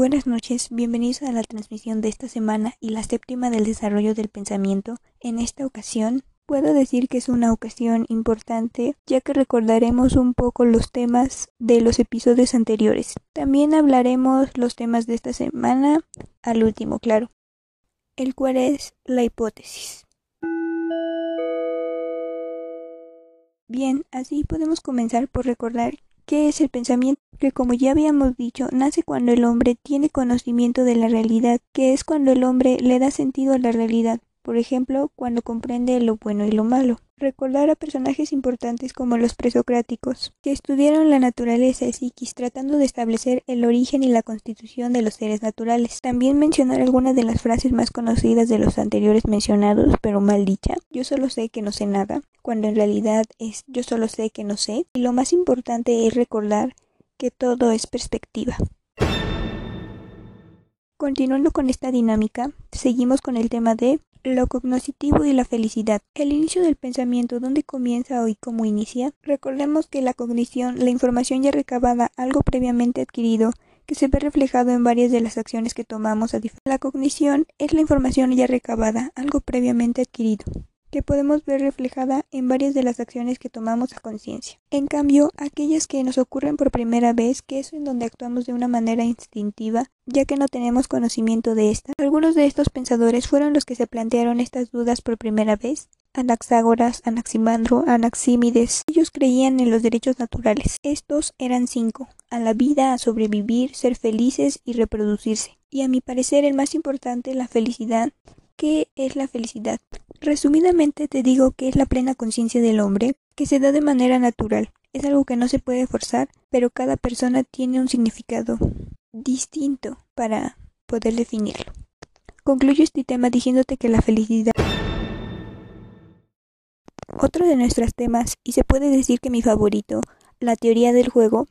Buenas noches, bienvenidos a la transmisión de esta semana y la séptima del desarrollo del pensamiento. En esta ocasión, puedo decir que es una ocasión importante ya que recordaremos un poco los temas de los episodios anteriores. También hablaremos los temas de esta semana al último, claro, el cual es la hipótesis. Bien, así podemos comenzar por recordar qué es el pensamiento, que como ya habíamos dicho, nace cuando el hombre tiene conocimiento de la realidad, que es cuando el hombre le da sentido a la realidad, por ejemplo, cuando comprende lo bueno y lo malo. Recordar a personajes importantes como los presocráticos, que estudiaron la naturaleza y psiquis tratando de establecer el origen y la constitución de los seres naturales. También mencionar algunas de las frases más conocidas de los anteriores mencionados, pero mal dicha. Yo solo sé que no sé nada, cuando en realidad es yo solo sé que no sé. Y lo más importante es recordar que todo es perspectiva. Continuando con esta dinámica, seguimos con el tema de lo cognoscitivo y la felicidad. El inicio del pensamiento, ¿dónde comienza y cómo inicia? Recordemos que la cognición, la información ya recabada, algo previamente adquirido, que se ve reflejado en varias de las acciones que tomamos a La cognición es la información ya recabada, algo previamente adquirido que podemos ver reflejada en varias de las acciones que tomamos a conciencia. En cambio, aquellas que nos ocurren por primera vez, que es en donde actuamos de una manera instintiva, ya que no tenemos conocimiento de esta. Algunos de estos pensadores fueron los que se plantearon estas dudas por primera vez. Anaxágoras, Anaximandro, Anaxímides. Ellos creían en los derechos naturales. Estos eran cinco. A la vida, a sobrevivir, ser felices y reproducirse. Y a mi parecer el más importante, la felicidad. ¿Qué es la felicidad? Resumidamente te digo que es la plena conciencia del hombre, que se da de manera natural. Es algo que no se puede forzar, pero cada persona tiene un significado distinto para poder definirlo. Concluyo este tema diciéndote que la felicidad otro de nuestros temas, y se puede decir que mi favorito, la teoría del juego,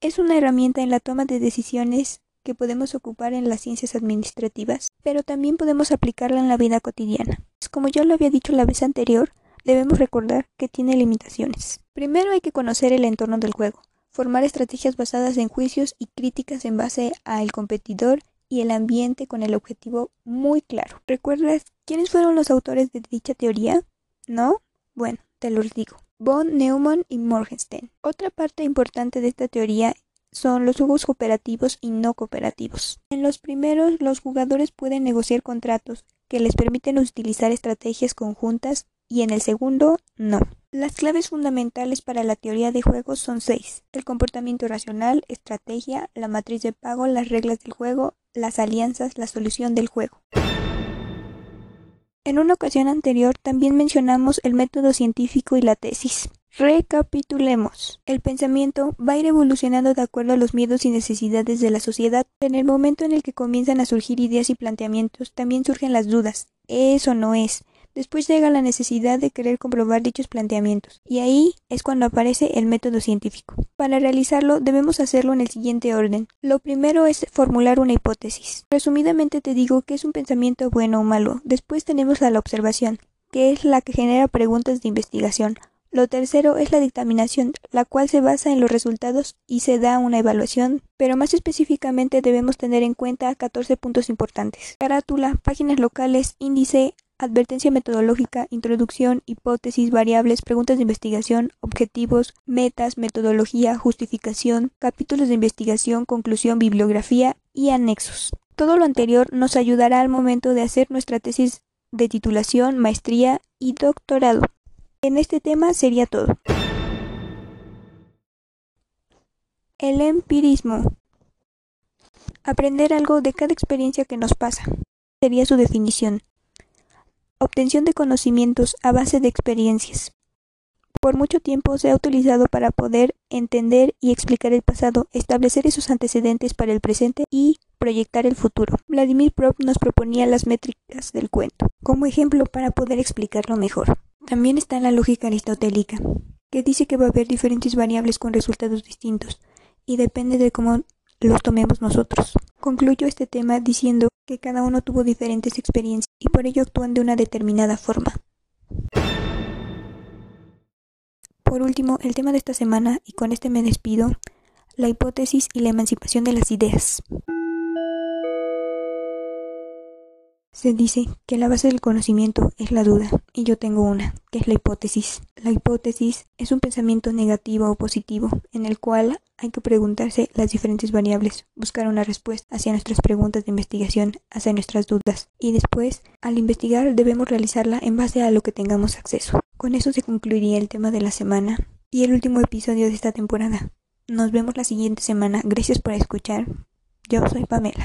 es una herramienta en la toma de decisiones que podemos ocupar en las ciencias administrativas, pero también podemos aplicarla en la vida cotidiana. Como ya lo había dicho la vez anterior, debemos recordar que tiene limitaciones. Primero hay que conocer el entorno del juego, formar estrategias basadas en juicios y críticas en base al competidor y el ambiente con el objetivo muy claro. ¿Recuerdas quiénes fueron los autores de dicha teoría? ¿No? Bueno, te los digo. Von Neumann y Morgenstern. Otra parte importante de esta teoría son los juegos cooperativos y no cooperativos. En los primeros, los jugadores pueden negociar contratos que les permiten utilizar estrategias conjuntas y en el segundo, no. Las claves fundamentales para la teoría de juegos son seis. El comportamiento racional, estrategia, la matriz de pago, las reglas del juego, las alianzas, la solución del juego. En una ocasión anterior también mencionamos el método científico y la tesis. Recapitulemos. El pensamiento va a ir evolucionando de acuerdo a los miedos y necesidades de la sociedad. En el momento en el que comienzan a surgir ideas y planteamientos, también surgen las dudas. ¿Es o no es? Después llega la necesidad de querer comprobar dichos planteamientos, y ahí es cuando aparece el método científico. Para realizarlo debemos hacerlo en el siguiente orden. Lo primero es formular una hipótesis. Resumidamente te digo que es un pensamiento bueno o malo. Después tenemos a la observación, que es la que genera preguntas de investigación. Lo tercero es la dictaminación, la cual se basa en los resultados y se da una evaluación, pero más específicamente debemos tener en cuenta 14 puntos importantes. Carátula, páginas locales, índice, advertencia metodológica, introducción, hipótesis, variables, preguntas de investigación, objetivos, metas, metodología, justificación, capítulos de investigación, conclusión, bibliografía y anexos. Todo lo anterior nos ayudará al momento de hacer nuestra tesis de titulación, maestría y doctorado. En este tema sería todo. El empirismo. Aprender algo de cada experiencia que nos pasa. Sería su definición. Obtención de conocimientos a base de experiencias. Por mucho tiempo se ha utilizado para poder entender y explicar el pasado, establecer esos antecedentes para el presente y proyectar el futuro. Vladimir Prop nos proponía las métricas del cuento como ejemplo para poder explicarlo mejor. También está la lógica aristotélica, que dice que va a haber diferentes variables con resultados distintos, y depende de cómo los tomemos nosotros. Concluyo este tema diciendo que cada uno tuvo diferentes experiencias y por ello actúan de una determinada forma. Por último, el tema de esta semana, y con este me despido, la hipótesis y la emancipación de las ideas. Se dice que la base del conocimiento es la duda, y yo tengo una, que es la hipótesis. La hipótesis es un pensamiento negativo o positivo, en el cual hay que preguntarse las diferentes variables, buscar una respuesta hacia nuestras preguntas de investigación, hacia nuestras dudas, y después, al investigar, debemos realizarla en base a lo que tengamos acceso. Con eso se concluiría el tema de la semana y el último episodio de esta temporada. Nos vemos la siguiente semana. Gracias por escuchar. Yo soy Pamela.